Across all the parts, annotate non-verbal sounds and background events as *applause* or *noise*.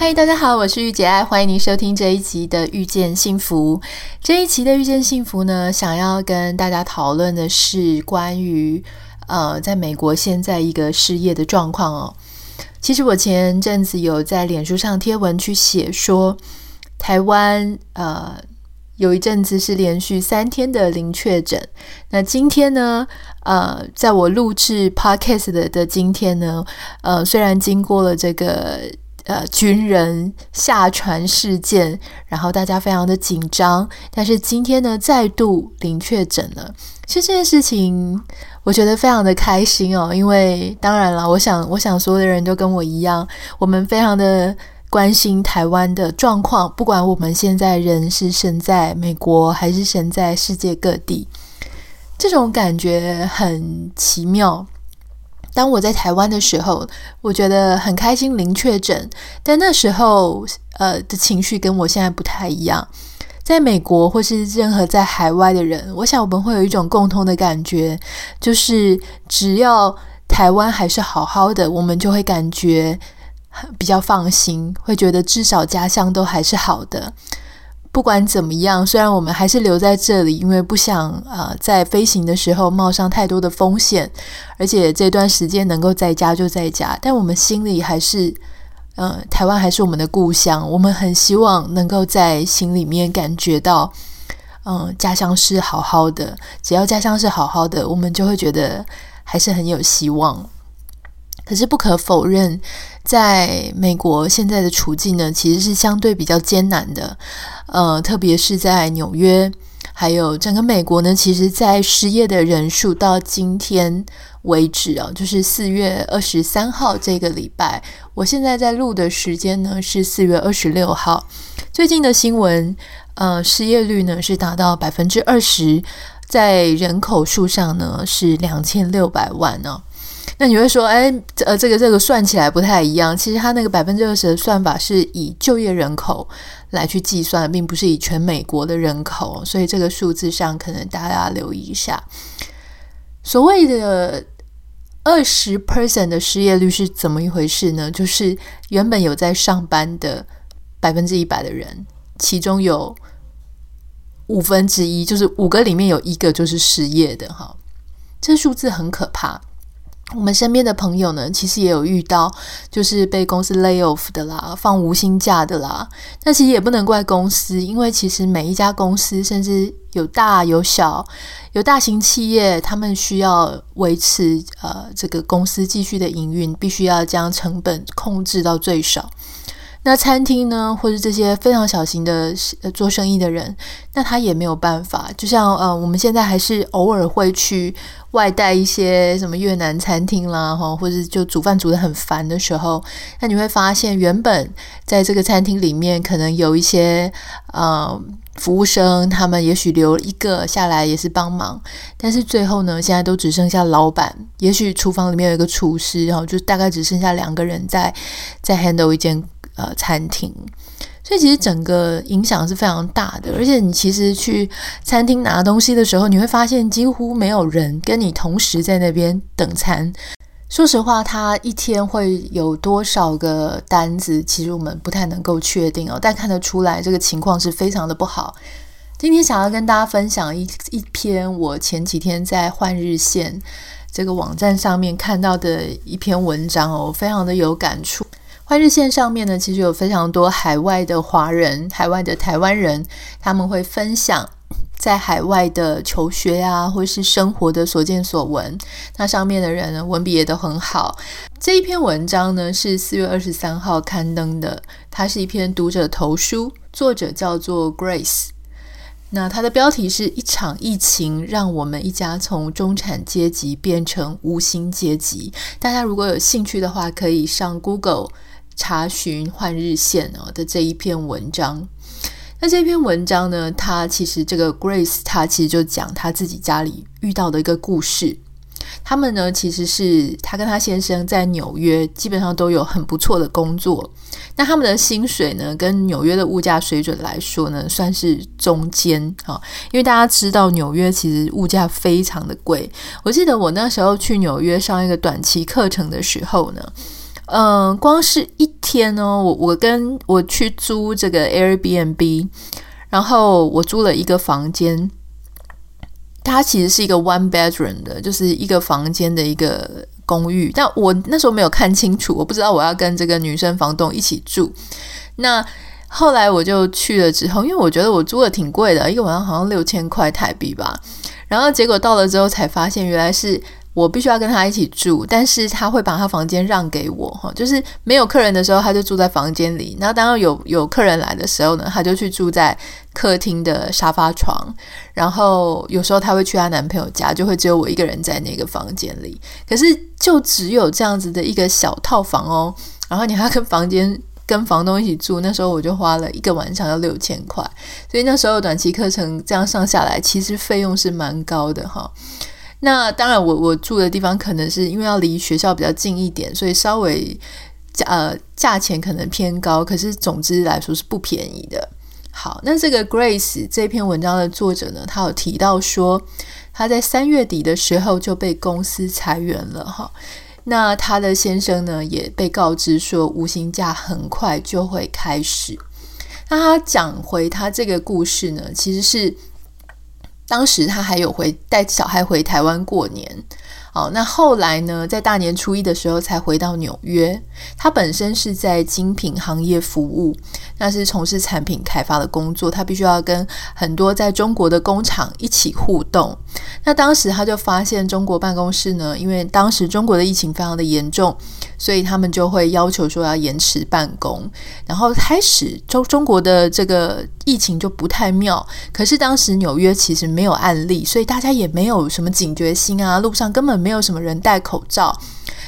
嗨，大家好，我是玉姐爱，欢迎您收听这一集的《遇见幸福》。这一期的《遇见幸福》呢，想要跟大家讨论的是关于呃，在美国现在一个失业的状况哦。其实我前阵子有在脸书上贴文去写说，台湾呃。有一阵子是连续三天的零确诊，那今天呢？呃，在我录制 podcast 的的今天呢，呃，虽然经过了这个呃军人下船事件，然后大家非常的紧张，但是今天呢，再度零确诊了。其实这件事情，我觉得非常的开心哦，因为当然了，我想，我想所有的人都跟我一样，我们非常的。关心台湾的状况，不管我们现在人是身在美国还是身在世界各地，这种感觉很奇妙。当我在台湾的时候，我觉得很开心零确诊，但那时候呃的情绪跟我现在不太一样。在美国或是任何在海外的人，我想我们会有一种共通的感觉，就是只要台湾还是好好的，我们就会感觉。比较放心，会觉得至少家乡都还是好的。不管怎么样，虽然我们还是留在这里，因为不想啊、在飞行的时候冒上太多的风险，而且这段时间能够在家就在家，但我们心里还是，嗯、台湾还是我们的故乡。我们很希望能够在心里面感觉到，嗯、家乡是好好的。只要家乡是好好的，我们就会觉得还是很有希望。可是不可否认，在美国现在的处境呢，其实是相对比较艰难的。呃，特别是在纽约，还有整个美国呢，其实，在失业的人数到今天为止啊，就是四月二十三号这个礼拜，我现在在录的时间呢是四月二十六号。最近的新闻，呃，失业率呢是达到百分之二十，在人口数上呢是两千六百万呢。那你会说，哎，呃，这个这个算起来不太一样。其实它那个百分之二十的算法是以就业人口来去计算，并不是以全美国的人口，所以这个数字上可能大家要留意一下。所谓的二十 percent 的失业率是怎么一回事呢？就是原本有在上班的百分之一百的人，其中有五分之一，就是五个里面有一个就是失业的，哈，这数字很可怕。我们身边的朋友呢，其实也有遇到，就是被公司 lay off 的啦，放无薪假的啦。那其实也不能怪公司，因为其实每一家公司，甚至有大有小，有大型企业，他们需要维持呃这个公司继续的营运，必须要将成本控制到最少。那餐厅呢，或者这些非常小型的做生意的人，那他也没有办法。就像呃，我们现在还是偶尔会去外带一些什么越南餐厅啦，哈，或者就煮饭煮得很烦的时候，那你会发现，原本在这个餐厅里面可能有一些呃服务生，他们也许留一个下来也是帮忙，但是最后呢，现在都只剩下老板，也许厨房里面有一个厨师，然后就大概只剩下两个人在在 handle 一间。呃，餐厅，所以其实整个影响是非常大的。而且你其实去餐厅拿东西的时候，你会发现几乎没有人跟你同时在那边等餐。说实话，他一天会有多少个单子，其实我们不太能够确定哦。但看得出来，这个情况是非常的不好。今天想要跟大家分享一一篇我前几天在换日线这个网站上面看到的一篇文章哦，非常的有感触。换日线上面呢，其实有非常多海外的华人、海外的台湾人，他们会分享在海外的求学啊，或是生活的所见所闻。那上面的人呢，文笔也都很好。这一篇文章呢，是四月二十三号刊登的，它是一篇读者投书，作者叫做 Grace。那它的标题是一场疫情，让我们一家从中产阶级变成无薪阶级。大家如果有兴趣的话，可以上 Google。查询换日线哦的这一篇文章，那这篇文章呢，他其实这个 Grace，他其实就讲他自己家里遇到的一个故事。他们呢，其实是他跟他先生在纽约，基本上都有很不错的工作。那他们的薪水呢，跟纽约的物价水准来说呢，算是中间啊。因为大家知道纽约其实物价非常的贵。我记得我那时候去纽约上一个短期课程的时候呢，嗯、光是一天哦，我我跟我去租这个 Airbnb，然后我租了一个房间。它其实是一个 one bedroom 的，就是一个房间的一个公寓。但我那时候没有看清楚，我不知道我要跟这个女生房东一起住。那后来我就去了之后，因为我觉得我租的挺贵的，一个晚上好像六千块台币吧。然后结果到了之后才发现，原来是。我必须要跟他一起住，但是他会把他房间让给我哈，就是没有客人的时候，他就住在房间里。然后当有有客人来的时候呢，他就去住在客厅的沙发床。然后有时候他会去他男朋友家，就会只有我一个人在那个房间里。可是就只有这样子的一个小套房哦。然后你还要跟房间跟房东一起住，那时候我就花了一个晚上要六千块。所以那时候短期课程这样上下来，其实费用是蛮高的哈。那当然我，我住的地方可能是因为要离学校比较近一点，所以稍微价呃价钱可能偏高，可是总之来说是不便宜的。好，那这个 Grace 这篇文章的作者呢，他有提到说，他在三月底的时候就被公司裁员了哈。那他的先生呢，也被告知说，无薪假很快就会开始。那他讲回他这个故事呢，其实是。当时他还有回带小孩回台湾过年。好，那后来呢，在大年初一的时候才回到纽约。他本身是在精品行业服务，那是从事产品开发的工作。他必须要跟很多在中国的工厂一起互动。那当时他就发现中国办公室呢，因为当时中国的疫情非常的严重，所以他们就会要求说要延迟办公。然后开始中中国的这个疫情就不太妙。可是当时纽约其实没有案例，所以大家也没有什么警觉心啊，路上根本没。没有什么人戴口罩。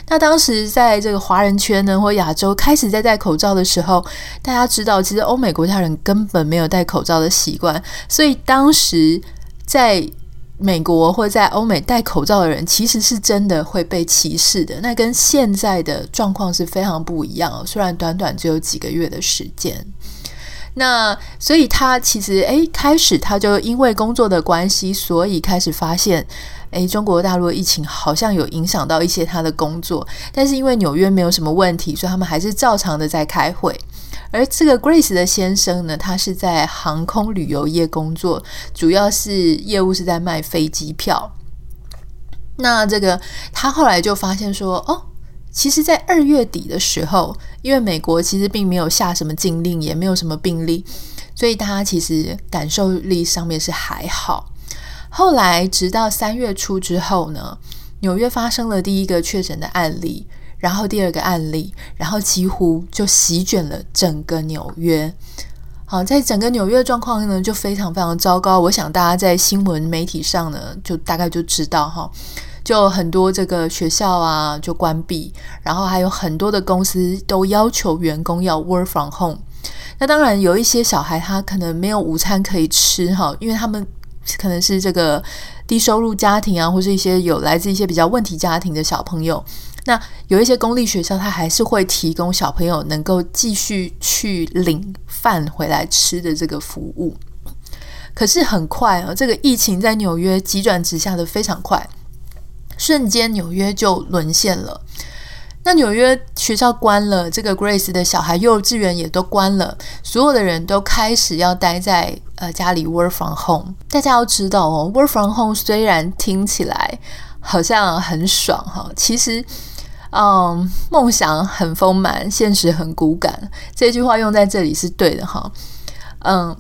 那当时在这个华人圈呢，或亚洲开始在戴口罩的时候，大家知道，其实欧美国家人根本没有戴口罩的习惯，所以当时在美国或在欧美戴口罩的人，其实是真的会被歧视的。那跟现在的状况是非常不一样哦。虽然短短只有几个月的时间，那所以他其实诶，开始他就因为工作的关系，所以开始发现。诶，中国大陆疫情好像有影响到一些他的工作，但是因为纽约没有什么问题，所以他们还是照常的在开会。而这个 Grace 的先生呢，他是在航空旅游业工作，主要是业务是在卖飞机票。那这个他后来就发现说，哦，其实，在二月底的时候，因为美国其实并没有下什么禁令，也没有什么病例，所以他其实感受力上面是还好。后来，直到三月初之后呢，纽约发生了第一个确诊的案例，然后第二个案例，然后几乎就席卷了整个纽约。好，在整个纽约的状况呢，就非常非常糟糕。我想大家在新闻媒体上呢，就大概就知道哈，就很多这个学校啊就关闭，然后还有很多的公司都要求员工要 work from home。那当然有一些小孩他可能没有午餐可以吃哈，因为他们。可能是这个低收入家庭啊，或是一些有来自一些比较问题家庭的小朋友。那有一些公立学校，它还是会提供小朋友能够继续去领饭回来吃的这个服务。可是很快啊，这个疫情在纽约急转直下的非常快，瞬间纽约就沦陷了。那纽约学校关了，这个 Grace 的小孩幼稚园也都关了，所有的人都开始要待在呃家里 work from home。大家要知道哦，work from home 虽然听起来好像很爽哈，其实嗯，梦想很丰满，现实很骨感。这句话用在这里是对的哈，嗯。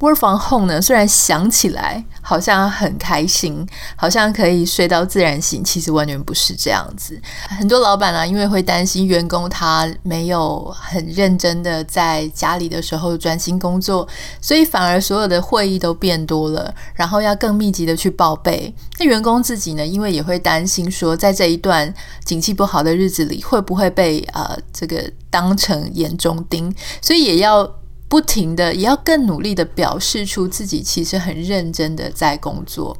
Work from home 呢，虽然想起来好像很开心，好像可以睡到自然醒，其实完全不是这样子。很多老板啊，因为会担心员工他没有很认真的在家里的时候专心工作，所以反而所有的会议都变多了，然后要更密集的去报备。那员工自己呢，因为也会担心说，在这一段景气不好的日子里，会不会被呃这个当成眼中钉，所以也要。不停的也要更努力的表示出自己其实很认真的在工作。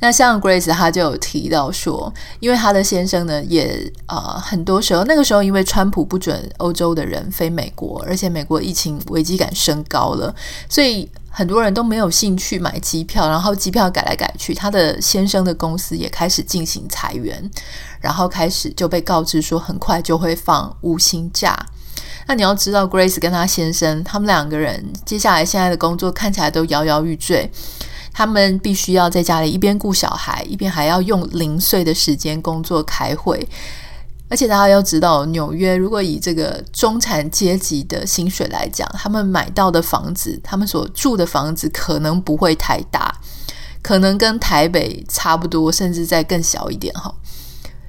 那像 Grace 她就有提到说，因为她的先生呢也、呃、很多时候那个时候因为川普不准欧洲的人飞美国，而且美国疫情危机感升高了，所以很多人都没有兴趣买机票，然后机票改来改去，她的先生的公司也开始进行裁员，然后开始就被告知说很快就会放无薪假。那你要知道，Grace 跟她先生他们两个人接下来现在的工作看起来都摇摇欲坠。他们必须要在家里一边顾小孩，一边还要用零碎的时间工作开会。而且大家要知道，纽约如果以这个中产阶级的薪水来讲，他们买到的房子，他们所住的房子可能不会太大，可能跟台北差不多，甚至再更小一点哈。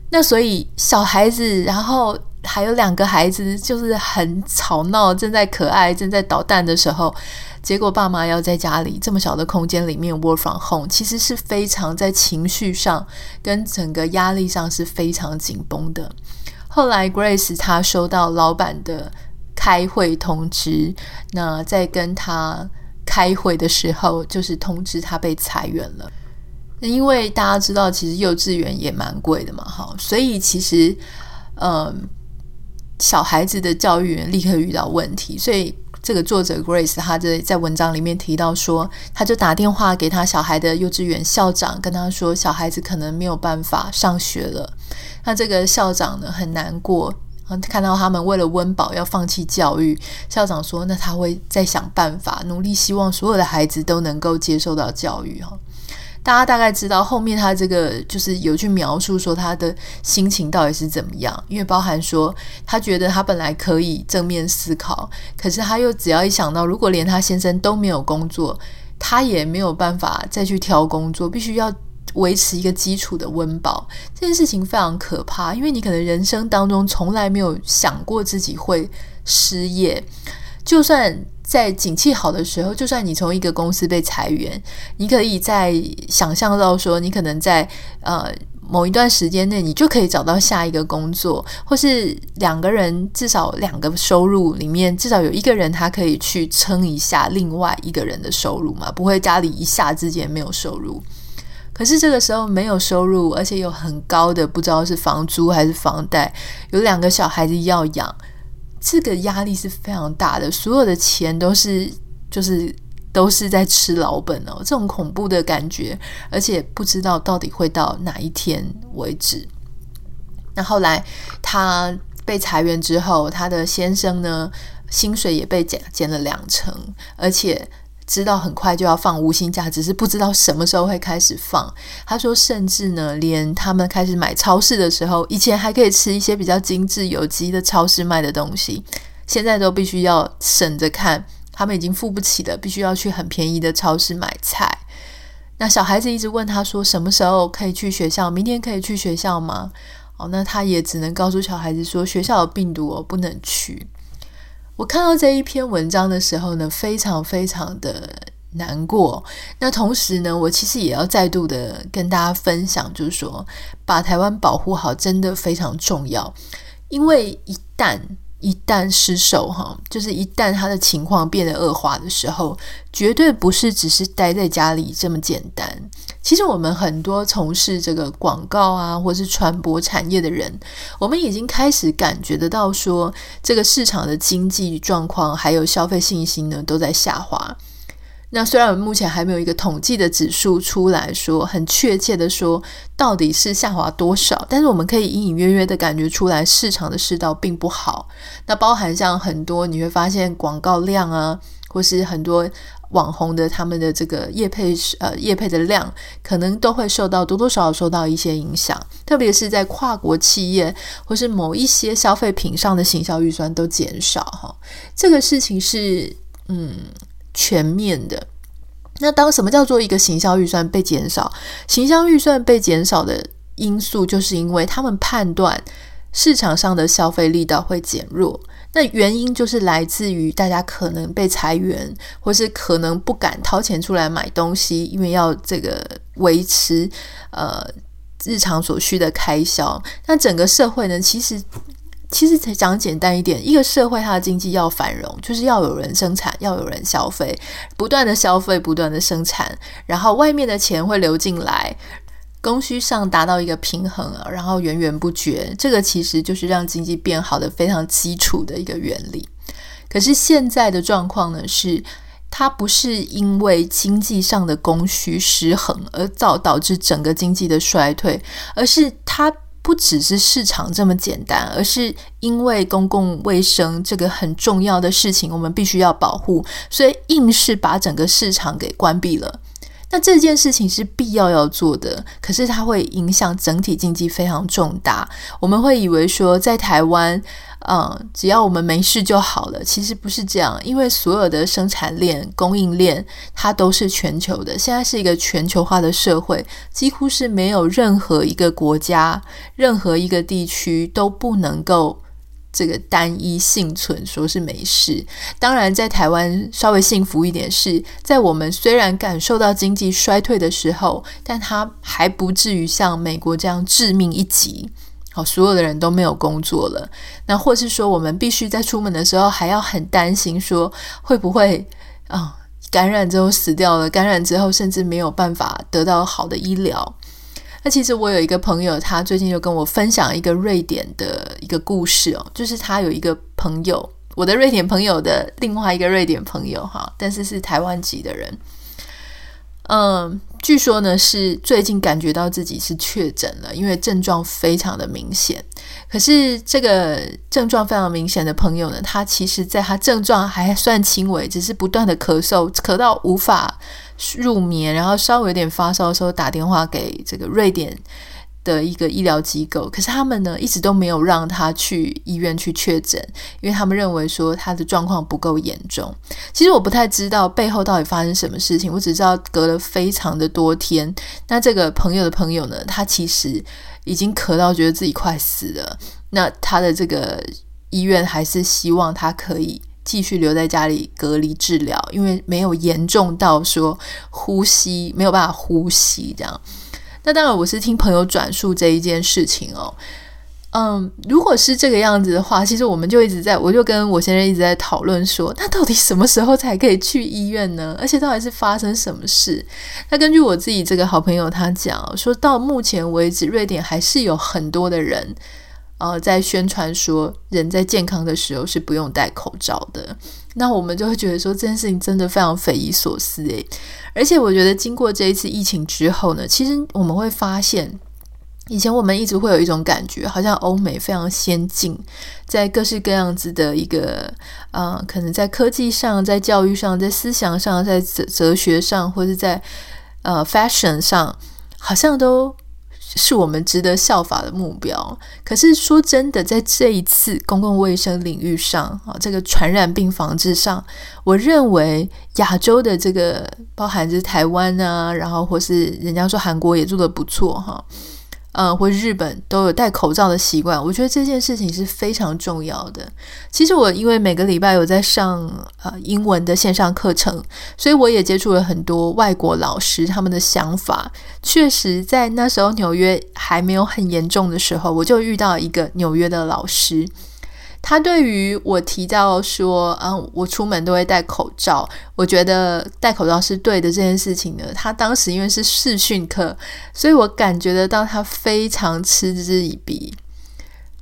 那所以小孩子，然后还有两个孩子，就是很吵闹，正在可爱，正在捣蛋的时候。结果爸妈要在家里这么小的空间里面 work from home，其实是非常在情绪上跟整个压力上是非常紧绷的。后来 Grace 她收到老板的开会通知，那在跟他开会的时候，就是通知他被裁员了。因为大家知道，其实幼稚园也蛮贵的嘛，哈，所以其实，嗯，小孩子的教育立刻遇到问题，所以。这个作者 Grace，他在在文章里面提到说，他就打电话给他小孩的幼稚园校长，跟他说小孩子可能没有办法上学了。那这个校长呢，很难过，看到他们为了温饱要放弃教育。校长说，那他会再想办法，努力希望所有的孩子都能够接受到教育哈。大家大概知道后面他这个就是有去描述说他的心情到底是怎么样，因为包含说他觉得他本来可以正面思考，可是他又只要一想到如果连他先生都没有工作，他也没有办法再去挑工作，必须要维持一个基础的温饱，这件事情非常可怕，因为你可能人生当中从来没有想过自己会失业，就算。在景气好的时候，就算你从一个公司被裁员，你可以在想象到说，你可能在呃某一段时间内，你就可以找到下一个工作，或是两个人至少两个收入里面，至少有一个人他可以去撑一下另外一个人的收入嘛，不会家里一下之间没有收入。可是这个时候没有收入，而且有很高的不知道是房租还是房贷，有两个小孩子要养。这个压力是非常大的，所有的钱都是就是都是在吃老本哦，这种恐怖的感觉，而且不知道到底会到哪一天为止。那后来他被裁员之后，他的先生呢，薪水也被减减了两成，而且。知道很快就要放无薪假，只是不知道什么时候会开始放。他说，甚至呢，连他们开始买超市的时候，以前还可以吃一些比较精致有机的超市卖的东西，现在都必须要省着看。他们已经付不起的，必须要去很便宜的超市买菜。那小孩子一直问他说，什么时候可以去学校？明天可以去学校吗？哦，那他也只能告诉小孩子说，学校有病毒哦，不能去。我看到这一篇文章的时候呢，非常非常的难过。那同时呢，我其实也要再度的跟大家分享，就是说，把台湾保护好真的非常重要，因为一旦一旦失手哈，就是一旦他的情况变得恶化的时候，绝对不是只是待在家里这么简单。其实我们很多从事这个广告啊，或是传播产业的人，我们已经开始感觉得到说，这个市场的经济状况还有消费信心呢，都在下滑。那虽然我们目前还没有一个统计的指数出来说，很确切的说到底是下滑多少，但是我们可以隐隐约约的感觉出来，市场的世道并不好。那包含像很多你会发现广告量啊，或是很多。网红的他们的这个业配呃业配的量，可能都会受到多多少少受到一些影响，特别是在跨国企业或是某一些消费品上的行销预算都减少哈，这个事情是嗯全面的。那当什么叫做一个行销预算被减少？行销预算被减少的因素，就是因为他们判断市场上的消费力道会减弱。那原因就是来自于大家可能被裁员，或是可能不敢掏钱出来买东西，因为要这个维持呃日常所需的开销。那整个社会呢，其实其实才讲简单一点，一个社会它的经济要繁荣，就是要有人生产，要有人消费，不断的消费，不断的生产，然后外面的钱会流进来，供需上达到一个平衡，然后源源不绝。这个其实就是让经济变好的非常基础的一个原理。可是现在的状况呢，是它不是因为经济上的供需失衡而造导致整个经济的衰退，而是它。不只是市场这么简单，而是因为公共卫生这个很重要的事情，我们必须要保护，所以硬是把整个市场给关闭了。那这件事情是必要要做的，可是它会影响整体经济非常重大。我们会以为说，在台湾。嗯，只要我们没事就好了。其实不是这样，因为所有的生产链、供应链它都是全球的。现在是一个全球化的社会，几乎是没有任何一个国家、任何一个地区都不能够这个单一幸存，说是没事。当然，在台湾稍微幸福一点是，在我们虽然感受到经济衰退的时候，但它还不至于像美国这样致命一击。好，所有的人都没有工作了，那或是说，我们必须在出门的时候还要很担心，说会不会啊、感染之后死掉了，感染之后甚至没有办法得到好的医疗。那其实我有一个朋友，他最近就跟我分享一个瑞典的一个故事哦，就是他有一个朋友，我的瑞典朋友的另外一个瑞典朋友哈，但是是台湾籍的人。嗯，据说呢是最近感觉到自己是确诊了，因为症状非常的明显。可是这个症状非常明显的朋友呢，他其实在他症状还算轻微，只是不断的咳嗽，咳到无法入眠，然后稍微有点发烧的时候打电话给这个瑞典的一个医疗机构，可是他们呢一直都没有让他去医院去确诊，因为他们认为说他的状况不够严重。其实我不太知道背后到底发生什么事情，我只知道隔了非常的多天。那这个朋友的朋友呢，他其实已经咳到觉得自己快死了。那他的这个医院还是希望他可以继续留在家里隔离治疗，因为没有严重到说呼吸没有办法呼吸这样。那当然，我是听朋友转述这一件事情哦。嗯，如果是这个样子的话，其实我们就一直在，我就跟我先生一直在讨论说，那到底什么时候才可以去医院呢？*laughs* 而且到底是发生什么事？那根据我自己这个好朋友他讲，说到目前为止，瑞典还是有很多的人。呃，在宣传说人在健康的时候是不用戴口罩的，那我们就会觉得说这件事情真的非常匪夷所思诶。而且我觉得经过这一次疫情之后呢，其实我们会发现，以前我们一直会有一种感觉，好像欧美非常先进，在各式各样子的一个呃，可能在科技上、在教育上、在思想上、在哲哲学上，或者在呃 fashion 上，好像都。是我们值得效法的目标。可是说真的，在这一次公共卫生领域上啊，这个传染病防治上，我认为亚洲的这个，包含着台湾啊，然后或是人家说韩国也做得不错哈。呃，或日本都有戴口罩的习惯，我觉得这件事情是非常重要的。其实我因为每个礼拜有在上呃英文的线上课程，所以我也接触了很多外国老师，他们的想法确实在那时候纽约还没有很严重的时候，我就遇到一个纽约的老师。他对于我提到说，嗯，我出门都会戴口罩，我觉得戴口罩是对的这件事情呢，他当时因为是视讯课，所以我感觉得到他非常嗤之以鼻。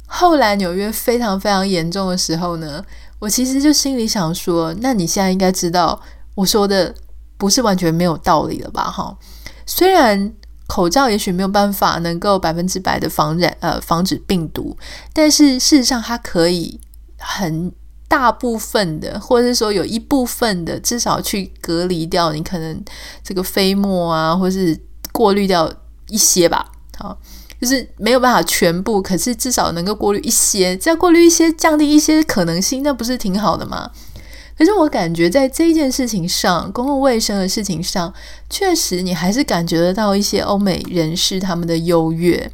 后来纽约非常非常严重的时候呢，我其实就心里想说，那你现在应该知道我说的不是完全没有道理了吧？哈，虽然。口罩也许没有办法能够百分之百的防染，呃，防止病毒，但是事实上它可以很大部分的，或者是说有一部分的，至少去隔离掉你可能这个飞沫啊，或是过滤掉一些吧。好，就是没有办法全部，可是至少能够过滤一些，只要过滤一些，降低一些可能性，那不是挺好的吗？可是我感觉在这件事情上，公共卫生的事情上，确实你还是感觉得到一些欧美人士他们的优越。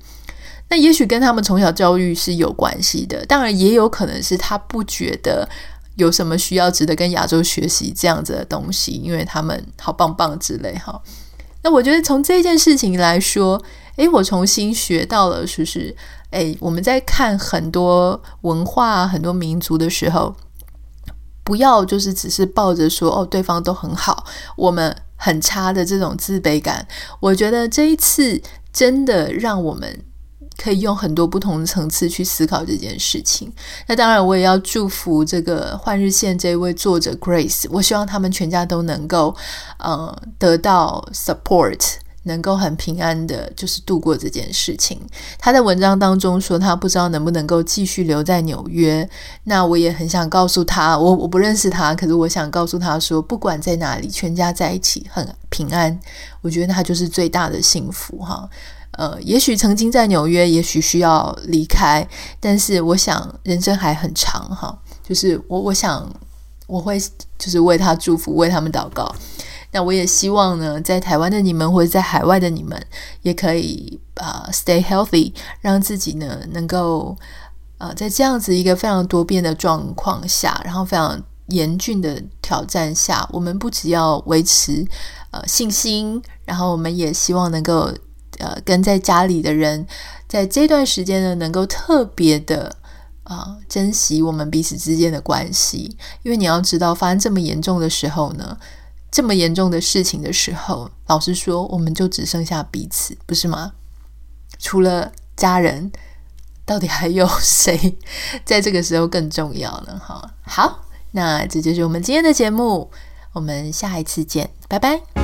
那也许跟他们从小教育是有关系的，当然也有可能是他不觉得有什么需要值得跟亚洲学习这样子的东西，因为他们好棒棒之类哈。那我觉得从这件事情来说，诶，我重新学到了，是不是？诶，我们在看很多文化、很多民族的时候，不要就是只是抱着说哦，对方都很好，我们很差的这种自卑感。我觉得这一次真的让我们。可以用很多不同的层次去思考这件事情。那当然，我也要祝福这个《换日线》这位作者 Grace。我希望他们全家都能够，呃，得到 support，能够很平安的，就是度过这件事情。他在文章当中说，他不知道能不能够继续留在纽约。那我也很想告诉他，我我不认识他，可是我想告诉他说，不管在哪里，全家在一起很平安，我觉得他就是最大的幸福哈。呃，也许曾经在纽约，也许需要离开，但是我想人生还很长哈。就是我，我想我会就是为他祝福，为他们祷告。那我也希望呢，在台湾的你们或者在海外的你们，也可以啊、stay healthy，让自己呢能够啊、在这样子一个非常多变的状况下，然后非常严峻的挑战下，我们不只要维持呃信心，然后我们也希望能够。呃，跟在家里的人，在这段时间呢，能够特别的啊、珍惜我们彼此之间的关系，因为你要知道，发生这么严重的时候呢，这么严重的事情的时候，老实说，我们就只剩下彼此，不是吗？除了家人，到底还有谁 *laughs* 在这个时候更重要呢？哈，好，那这就是我们今天的节目，我们下一次见，拜拜。